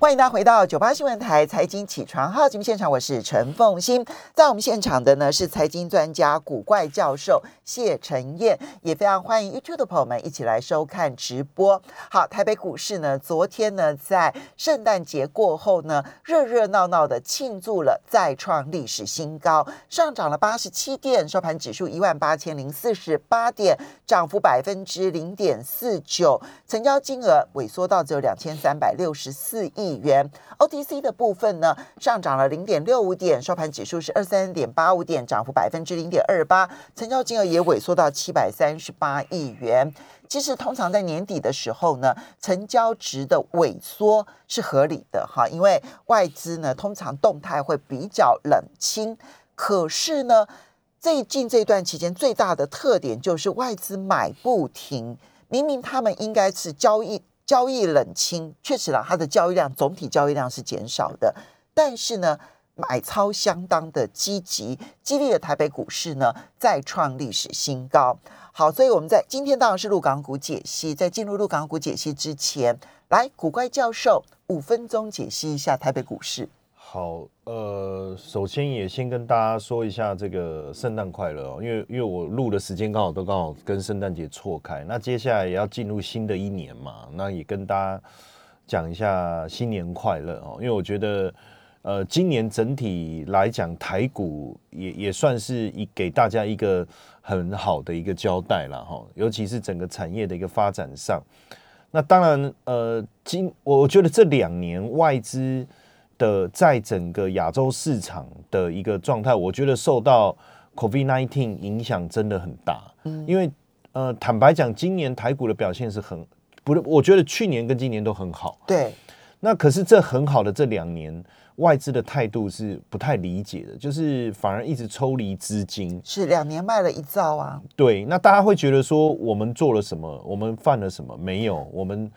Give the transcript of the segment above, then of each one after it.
欢迎大家回到九八新闻台财经起床号节目现场，我是陈凤欣。在我们现场的呢是财经专家古怪教授谢晨燕，也非常欢迎 YouTube 的朋友们一起来收看直播。好，台北股市呢，昨天呢在圣诞节过后呢，热热闹闹的庆祝了再创历史新高，上涨了八十七点，收盘指数一万八千零四十八点，涨幅百分之零点四九，成交金额萎缩到只有两千三百六十四亿。亿元，OTC 的部分呢上涨了零点六五点，收盘指数是二三点八五点，涨幅百分之零点二八，成交金额也萎缩到七百三十八亿元。其实通常在年底的时候呢，成交值的萎缩是合理的哈，因为外资呢通常动态会比较冷清。可是呢，最近这段期间最大的特点就是外资买不停，明明他们应该是交易。交易冷清，确实啦，它的交易量总体交易量是减少的，但是呢，买超相当的积极，激励了台北股市呢再创历史新高。好，所以我们在今天当然是陆港股解析，在进入陆港股解析之前，来古怪教授五分钟解析一下台北股市。好，呃，首先也先跟大家说一下这个圣诞快乐哦，因为因为我录的时间刚好都刚好跟圣诞节错开，那接下来也要进入新的一年嘛，那也跟大家讲一下新年快乐哦，因为我觉得，呃，今年整体来讲台股也也算是一给大家一个很好的一个交代了哈，尤其是整个产业的一个发展上，那当然，呃，今我觉得这两年外资。的在整个亚洲市场的一个状态，我觉得受到 COVID nineteen 影响真的很大。嗯，因为呃，坦白讲，今年台股的表现是很不是，我觉得去年跟今年都很好。对，那可是这很好的这两年，外资的态度是不太理解的，就是反而一直抽离资金。是两年卖了一兆啊。对，那大家会觉得说，我们做了什么？我们犯了什么？没有，我们。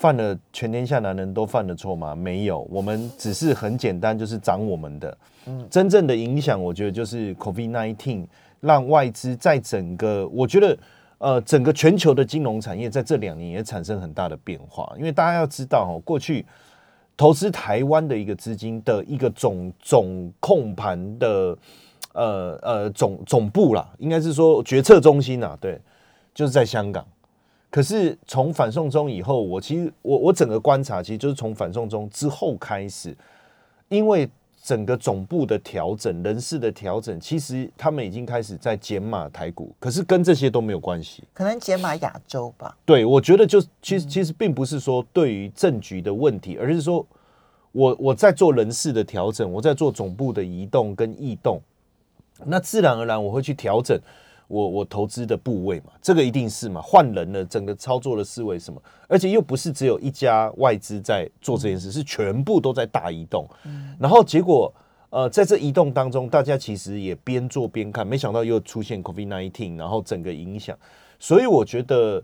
犯了全天下男人都犯的错吗？没有，我们只是很简单，就是涨我们的。嗯，真正的影响，我觉得就是 COVID nineteen 让外资在整个，我觉得呃，整个全球的金融产业在这两年也产生很大的变化。因为大家要知道哦，过去投资台湾的一个资金的一个总总控盘的呃呃总总部啦，应该是说决策中心啊，对，就是在香港。可是从反送中以后，我其实我我整个观察，其实就是从反送中之后开始，因为整个总部的调整、人事的调整，其实他们已经开始在减码台股，可是跟这些都没有关系，可能减码亚洲吧。对，我觉得就其实其实并不是说对于政局的问题，而是说我我在做人事的调整，我在做总部的移动跟异动，那自然而然我会去调整。我我投资的部位嘛，这个一定是嘛，换人了，整个操作的思维什么，而且又不是只有一家外资在做这件事，是全部都在大移动。然后结果，呃，在这移动当中，大家其实也边做边看，没想到又出现 COVID nineteen，然后整个影响。所以我觉得，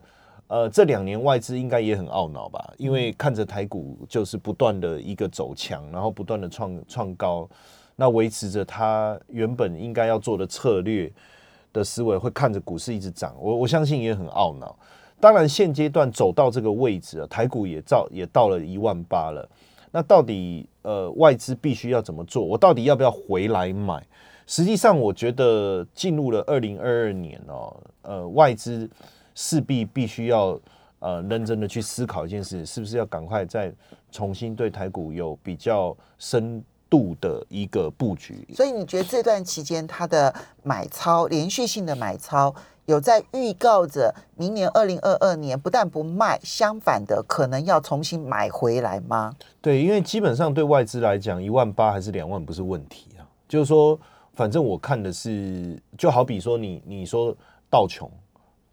呃，这两年外资应该也很懊恼吧，因为看着台股就是不断的一个走强，然后不断的创创高，那维持着它原本应该要做的策略。的思维会看着股市一直涨，我我相信也很懊恼。当然，现阶段走到这个位置啊，台股也到也到了一万八了。那到底呃外资必须要怎么做？我到底要不要回来买？实际上，我觉得进入了二零二二年哦，呃，外资势必必须要呃认真的去思考一件事，是不是要赶快再重新对台股有比较深。度的一个布局，所以你觉得这段期间它的买超连续性的买超，有在预告着明年二零二二年不但不卖，相反的可能要重新买回来吗？对，因为基本上对外资来讲，一万八还是两万不是问题啊。就是说，反正我看的是，就好比说你你说道琼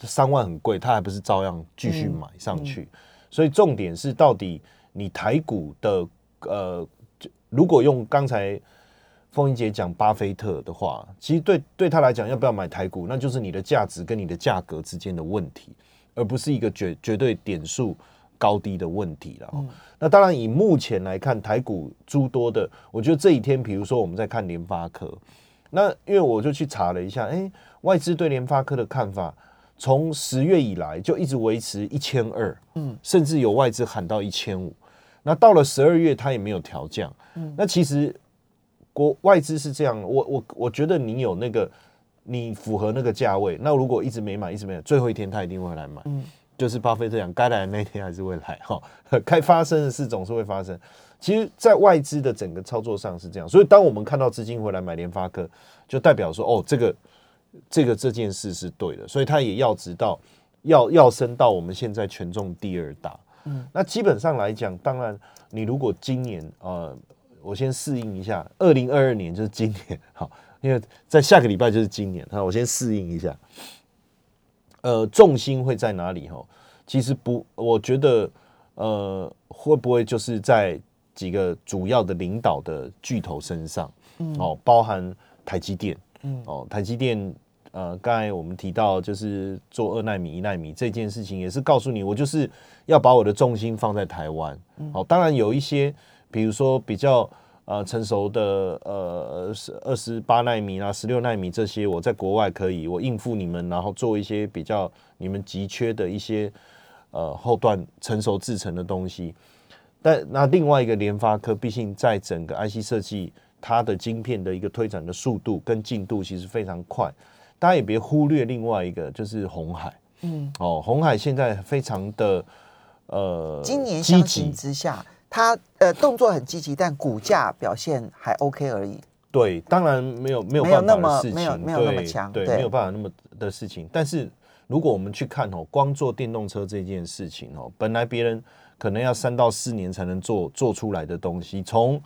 三万很贵，他还不是照样继续买上去。所以重点是到底你台股的呃。如果用刚才凤英姐讲巴菲特的话，其实对对他来讲，要不要买台股，那就是你的价值跟你的价格之间的问题，而不是一个绝绝对点数高低的问题了。那当然，以目前来看，台股诸多的，我觉得这一天，比如说我们在看联发科，那因为我就去查了一下，哎，外资对联发科的看法，从十月以来就一直维持一千二，嗯，甚至有外资喊到一千五。那到了十二月，它也没有调降。嗯，那其实国外资是这样，我我我觉得你有那个你符合那个价位，那如果一直没买，一直没买，最后一天他一定会来买。嗯，就是巴菲特讲，该来的那天还是会来哈，该发生的事总是会发生。其实，在外资的整个操作上是这样，所以当我们看到资金回来买联发科，就代表说，哦，这个这个这件事是对的，所以他也要直到，要要升到我们现在权重第二大。嗯，那基本上来讲，当然，你如果今年呃，我先适应一下，二零二二年就是今年，好，因为在下个礼拜就是今年，哈，我先适应一下。呃，重心会在哪里？哈，其实不，我觉得，呃，会不会就是在。几个主要的领导的巨头身上，哦，包含台积电，嗯，哦，台积电，呃，刚才我们提到就是做二纳米、一纳米这件事情，也是告诉你，我就是要把我的重心放在台湾，哦，当然有一些，比如说比较呃成熟的呃二十八纳米啊、十六纳米这些，我在国外可以我应付你们，然后做一些比较你们急缺的一些呃后段成熟制成的东西。但那另外一个联发科，毕竟在整个 IC 设计，它的晶片的一个推展的速度跟进度其实非常快。大家也别忽略另外一个，就是红海。嗯，哦，红海现在非常的呃，今年相形之下，它呃动作很积极，但股价表现还 OK 而已。对，当然没有没有办法的事情，没有没有那么强，对，没有办法那么的事情。但是如果我们去看哦，光做电动车这件事情哦，本来别人。可能要三到四年才能做做出来的东西，从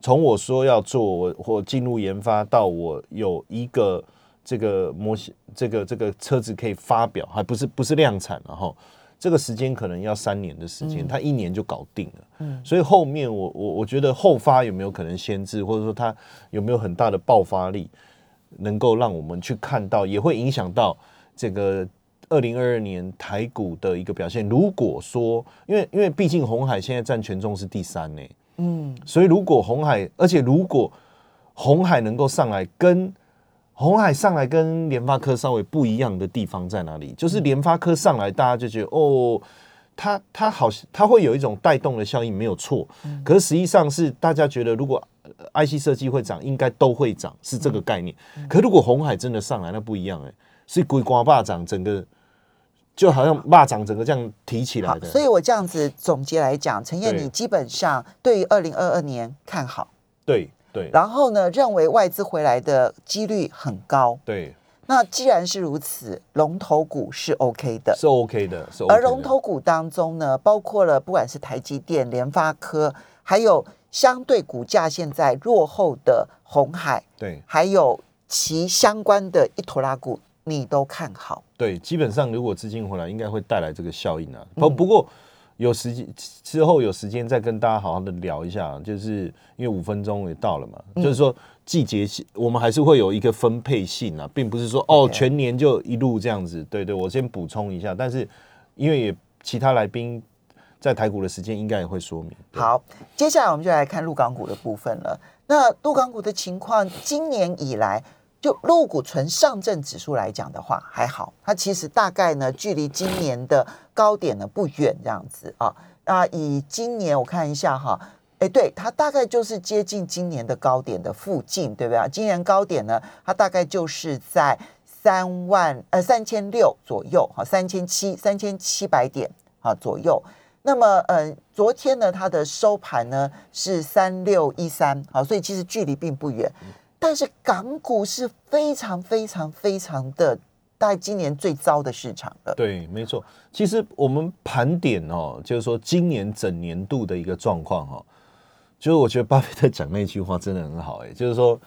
从我说要做我或进入研发到我有一个这个模型，这个这个车子可以发表，还不是不是量产了哈，这个时间可能要三年的时间，它一年就搞定了。嗯，所以后面我我我觉得后发有没有可能先至，或者说它有没有很大的爆发力，能够让我们去看到，也会影响到这个。二零二二年台股的一个表现，如果说，因为因为毕竟红海现在占权重是第三呢，嗯，所以如果红海，而且如果红海能够上来，跟红海上来跟联发科稍微不一样的地方在哪里？就是联发科上来，大家就觉得哦，它它好像它会有一种带动的效应，没有错。可是实际上是大家觉得，如果 IC 设计会涨，应该都会涨，是这个概念。可如果红海真的上来，那不一样哎，是龟瓜霸涨整个。就好像蚂蚱整个这样提起来的，所以我这样子总结来讲，陈燕，你基本上对于二零二二年看好，对对，然后呢，认为外资回来的几率很高，对。那既然是如此，龙头股是 OK 的，是 OK 的，是。而龙头股当中呢，包括了不管是台积电、联发科，还有相对股价现在落后的红海，对，还有其相关的一坨拉股。你都看好？对，基本上如果资金回来，应该会带来这个效应啊。不不过有时间之后有时间再跟大家好好的聊一下，就是因为五分钟也到了嘛，就是说季节性我们还是会有一个分配性啊，并不是说哦全年就一路这样子。对对，我先补充一下，但是因为也其他来宾在台股的时间应该也会说明。好，接下来我们就来看陆港股的部分了。那陆港股的情况，今年以来。就陆股纯上证指数来讲的话，还好，它其实大概呢，距离今年的高点呢不远，这样子啊。那以今年我看一下哈，哎，对，它大概就是接近今年的高点的附近，对不对？今年高点呢，它大概就是在三万呃三千六左右，哈，三千七三千七百点啊左右。那么，呃，昨天呢，它的收盘呢是三六一三，好，所以其实距离并不远。但是港股是非常非常非常的，大概今年最糟的市场了。对，没错。其实我们盘点哦，就是说今年整年度的一个状况哦，就是我觉得巴菲特讲那句话真的很好哎，就是说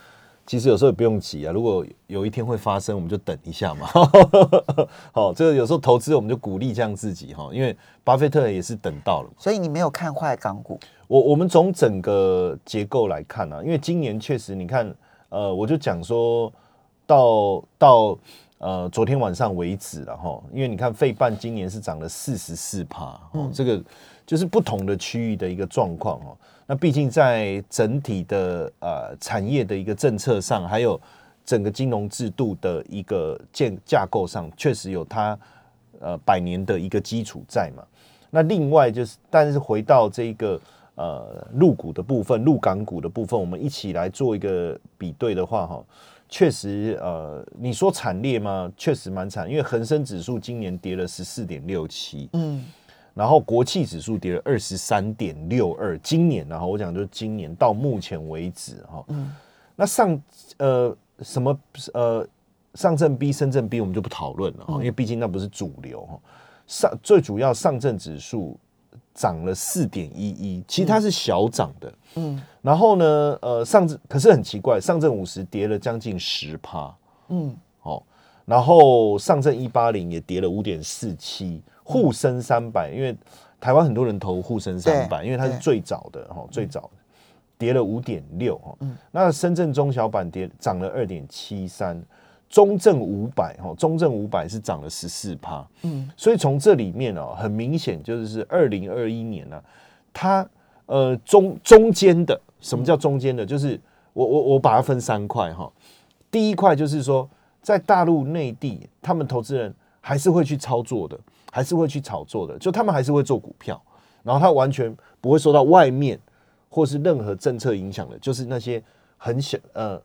其实有时候也不用急啊，如果有一天会发生，我们就等一下嘛。好，这个有时候投资我们就鼓励这样自己哈，因为巴菲特也是等到了。所以你没有看坏港股？我我们从整个结构来看啊，因为今年确实你看。呃，我就讲说，到到呃昨天晚上为止了哈，因为你看费半今年是涨了四十四帕，哦，这个就是不同的区域的一个状况哦。那毕竟在整体的呃产业的一个政策上，还有整个金融制度的一个建架构上，确实有它呃百年的一个基础在嘛。那另外就是，但是回到这个呃入股的部分、入港股的部分，我们一起来做一个比对的话，哈，确实呃，你说惨烈吗？确实蛮惨，因为恒生指数今年跌了十四点六七，嗯，然后国企指数跌了二十三点六二，今年然后我讲就是今年到目前为止哈，嗯，那上呃什么呃上证 B、深圳 B 我们就不讨论了哈，因为毕竟那不是主流哈，上最主要上证指数。涨了四点一一，其实它是小涨的，嗯，然后呢，呃，上证可是很奇怪，上证五十跌了将近十趴，嗯，好，然后上证一八零也跌了五点四七，沪深三百，因为台湾很多人投沪深三百，因为它是最早的哈，最早的跌了五点六哈，那深圳中小板跌涨了二点七三。中证五百哈，中证五百是涨了十四趴，嗯，所以从这里面哦，很明显就是是二零二一年呢，它呃中中间的什么叫中间的？就是我我我把它分三块哈，第一块就是说在大陆内地，他们投资人还是会去操作的，还是会去炒作的，就他们还是会做股票，然后他完全不会受到外面或是任何政策影响的，就是那些很小呃。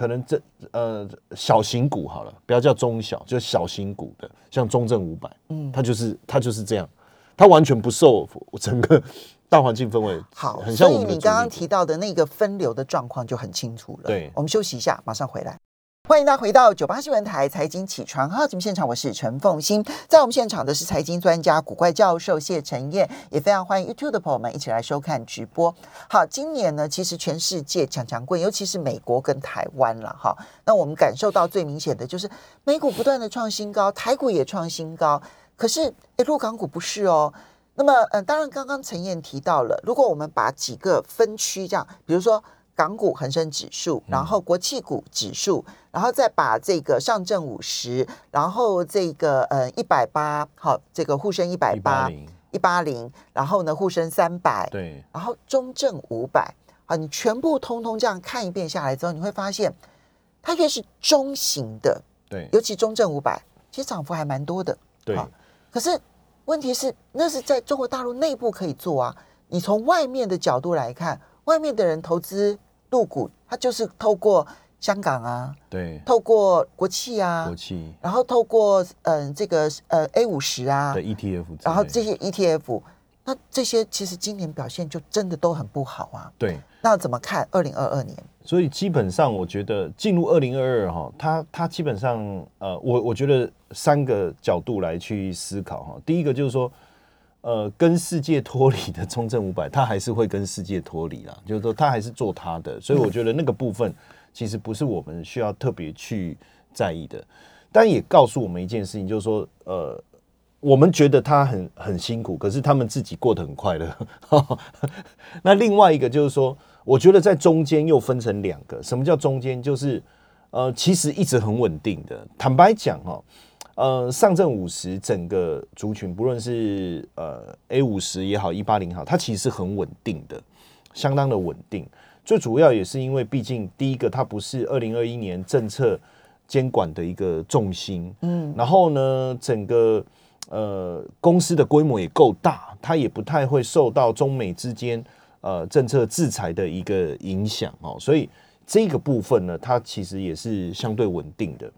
可能这呃小型股好了，不要叫中小，就小型股的，像中证五百，嗯，它就是它就是这样，它完全不受整个大环境氛围。好，很所以你刚刚提到的那个分流的状况就很清楚了。对，我们休息一下，马上回来。欢迎大家回到九八新闻台财经起床号节目现场，我是陈凤欣，在我们现场的是财经专家古怪教授谢晨燕，也非常欢迎 YouTube 的朋友们一起来收看直播。好，今年呢，其实全世界强强棍，尤其是美国跟台湾了哈。那我们感受到最明显的就是美股不断的创新高，台股也创新高，可是诶，陆港股不是哦。那么，嗯，当然刚刚陈燕提到了，如果我们把几个分区这样，比如说。港股恒生指数，然后国企股指数，然后再把这个上证五十，然后这个呃一百八，好，这个沪深一百八一八零，然后呢沪深三百，对，然后中证五百，啊，你全部通通这样看一遍下来之后，你会发现它越是中型的，对，尤其中证五百，其实涨幅还蛮多的，对。可是问题是，那是在中国大陆内部可以做啊，你从外面的角度来看，外面的人投资。入股，它就是透过香港啊，对，透过国企啊，国企，然后透过嗯这个呃 A 五十啊的 ETF，然后这些 ETF，那这些其实今年表现就真的都很不好啊。对，那怎么看二零二二年？所以基本上我觉得进入二零二二哈，它它基本上呃，我我觉得三个角度来去思考哈。第一个就是说。呃，跟世界脱离的中证五百，它还是会跟世界脱离啦，就是说它还是做它的，所以我觉得那个部分其实不是我们需要特别去在意的。但也告诉我们一件事情，就是说，呃，我们觉得他很很辛苦，可是他们自己过得很快乐。那另外一个就是说，我觉得在中间又分成两个，什么叫中间？就是呃，其实一直很稳定的。坦白讲哈。呃，上证五十整个族群，不论是呃 A 五十也好，一八零好，它其实是很稳定的，相当的稳定。最主要也是因为，毕竟第一个，它不是二零二一年政策监管的一个重心，嗯，然后呢，整个呃公司的规模也够大，它也不太会受到中美之间呃政策制裁的一个影响哦，所以这个部分呢，它其实也是相对稳定的。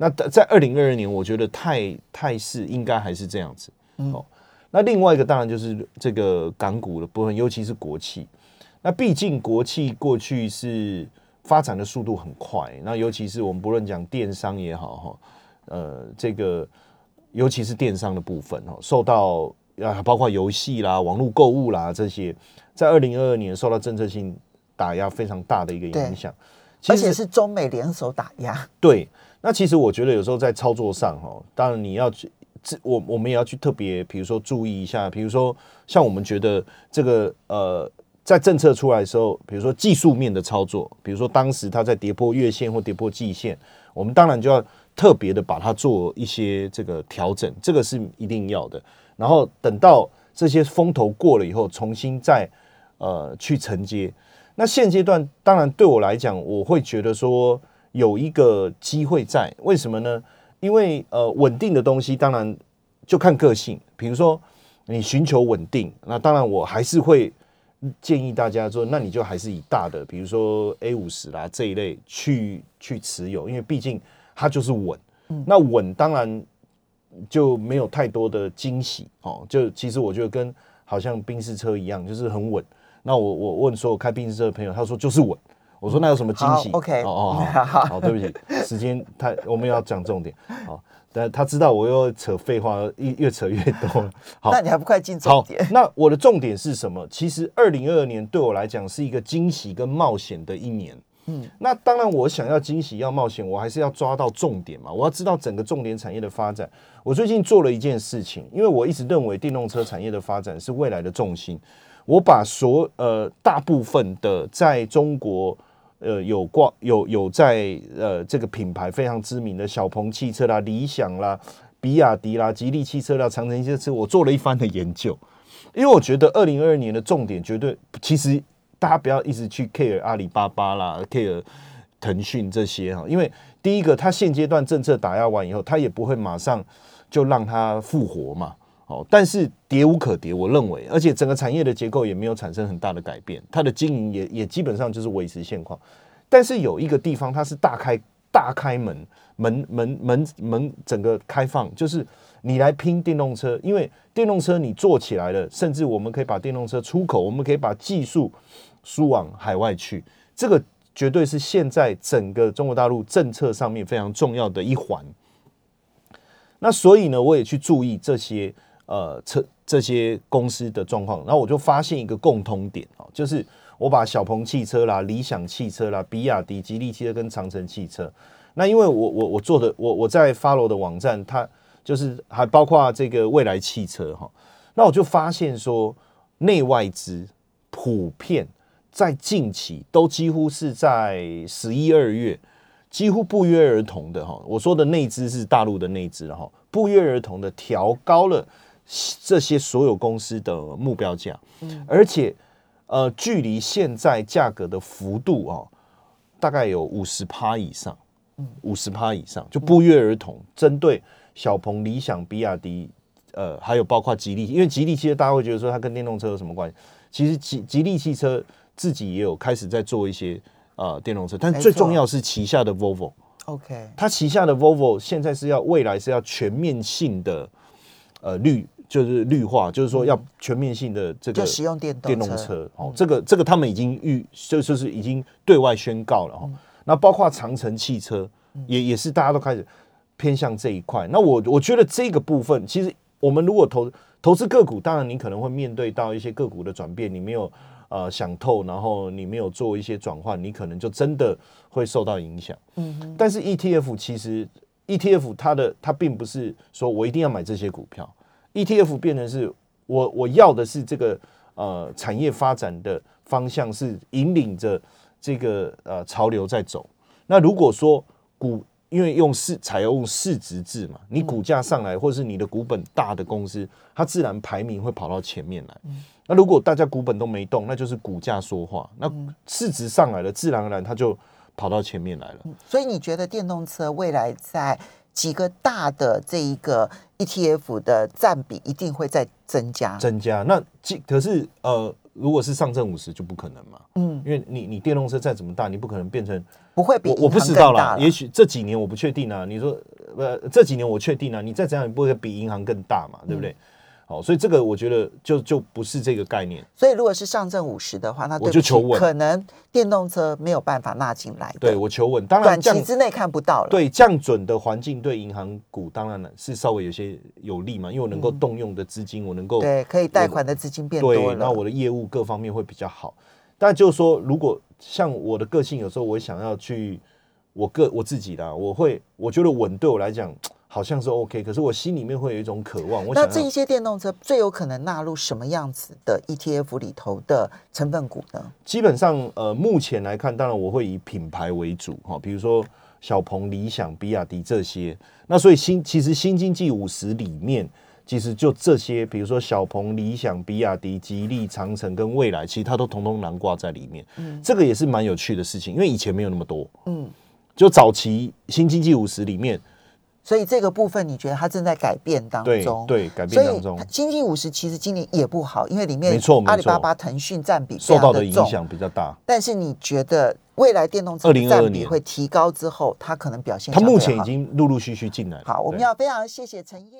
那在二零二二年，我觉得态态势应该还是这样子。哦，那另外一个当然就是这个港股的部分，尤其是国企。那毕竟国企过去是发展的速度很快，那尤其是我们不论讲电商也好哈，呃，这个尤其是电商的部分哦，受到啊包括游戏啦、网络购物啦这些，在二零二二年受到政策性打压非常大的一个影响，而且是中美联手打压。对。那其实我觉得有时候在操作上哈，当然你要去，我我们也要去特别，比如说注意一下，比如说像我们觉得这个呃，在政策出来的时候，比如说技术面的操作，比如说当时它在跌破月线或跌破季线，我们当然就要特别的把它做一些这个调整，这个是一定要的。然后等到这些风头过了以后，重新再呃去承接。那现阶段当然对我来讲，我会觉得说。有一个机会在，为什么呢？因为呃，稳定的东西当然就看个性。比如说，你寻求稳定，那当然我还是会建议大家说，那你就还是以大的，比如说 A 五十啦这一类去去持有，因为毕竟它就是稳。那稳当然就没有太多的惊喜哦。就其实我觉得跟好像宾士车一样，就是很稳。那我我问所有开宾士车的朋友，他说就是稳。我说那有什么惊喜？OK，哦哦好，好，对不起，时间太，我们要讲重点。好，但他知道我又扯废话，越越扯越多了。好，那你还不快进重点？那我的重点是什么？其实二零二二年对我来讲是一个惊喜跟冒险的一年。嗯，那当然我想要惊喜要冒险，我还是要抓到重点嘛。我要知道整个重点产业的发展。我最近做了一件事情，因为我一直认为电动车产业的发展是未来的重心。我把所呃大部分的在中国。呃，有挂有有在呃这个品牌非常知名的小鹏汽车啦、理想啦、比亚迪啦、吉利汽车啦、长城汽车，我做了一番的研究，因为我觉得二零二二年的重点绝对，其实大家不要一直去 care 阿里巴巴啦、care 腾讯这些哈，因为第一个，它现阶段政策打压完以后，它也不会马上就让它复活嘛。哦，但是跌无可跌，我认为，而且整个产业的结构也没有产生很大的改变，它的经营也也基本上就是维持现况。但是有一个地方，它是大开大开门门门门门整个开放，就是你来拼电动车，因为电动车你做起来了，甚至我们可以把电动车出口，我们可以把技术输往海外去，这个绝对是现在整个中国大陆政策上面非常重要的一环。那所以呢，我也去注意这些。呃，车这些公司的状况，然后我就发现一个共通点哦，就是我把小鹏汽车啦、理想汽车啦、比亚迪、吉利汽车跟长城汽车，那因为我我我做的我我在发罗的网站，它就是还包括这个未来汽车哈，那我就发现说，内外资普遍在近期都几乎是在十一二月，几乎不约而同的哈，我说的内资是大陆的内资哈，不约而同的调高了。这些所有公司的目标价，而且呃，距离现在价格的幅度啊，大概有五十趴以上，五十趴以上就不约而同针对小鹏、理想、比亚迪，呃，还有包括吉利，因为吉利汽车大家会觉得说它跟电动车有什么关系？其实吉吉利汽车自己也有开始在做一些呃电动车，但最重要是旗下的 Volvo，OK，它旗下的 Volvo 现在是要未来是要全面性的呃绿。就是绿化，就是说要全面性的这个使用电电动车哦，这个这个他们已经预就就是已经对外宣告了哈。那包括长城汽车也也是大家都开始偏向这一块。那我我觉得这个部分，其实我们如果投投资个股，当然你可能会面对到一些个股的转变，你没有呃想透，然后你没有做一些转换，你可能就真的会受到影响。嗯，但是 ETF 其实 ETF 它的它并不是说我一定要买这些股票。ETF 变成是我我要的是这个呃产业发展的方向是引领着这个呃潮流在走。那如果说股因为用市采用市值制嘛，你股价上来或是你的股本大的公司，它自然排名会跑到前面来。那如果大家股本都没动，那就是股价说话。那市值上来了，自然而然它就跑到前面来了。所以你觉得电动车未来在？几个大的这一个 ETF 的占比一定会在增加，增加。那可是呃，如果是上证五十就不可能嘛，嗯，因为你你电动车再怎么大，你不可能变成不会比我不知道啦，也许这几年我不确定啊。你说呃这几年我确定啊，你再怎样也不会比银行更大嘛，对不对？好，所以这个我觉得就就不是这个概念。所以如果是上证五十的话，那我就求稳，可能电动车没有办法纳进来。对我求稳，当然短期之内看不到了。对降准的环境对银行股当然是稍微有些有利嘛，因为我能够动用的资金，我能够对可以贷款的资金变多了，那我的业务各方面会比较好。但就是说，如果像我的个性，有时候我想要去我个我自己的，我会我觉得稳对我来讲。好像是 OK，可是我心里面会有一种渴望。那这一些电动车最有可能纳入什么样子的 ETF 里头的成分股呢？基本上，呃，目前来看，当然我会以品牌为主哈，比如说小鹏、理想、比亚迪这些。那所以新其实新经济五十里面，其实就这些，比如说小鹏、理想、比亚迪、吉利、长城跟未来，其实它都统统囊挂在里面。嗯，这个也是蛮有趣的事情，因为以前没有那么多。嗯，就早期新经济五十里面。所以这个部分你觉得它正在改变当中？对，改所以变当中它经济五十其实今年也不好，因为里面阿里巴巴、腾讯占比非受到的影常的重。响比较大。但是你觉得未来电动车的2022年占比会提高之后，它可能表现它目前已经陆陆续续进来了。好。我们要非常谢谢陈燕。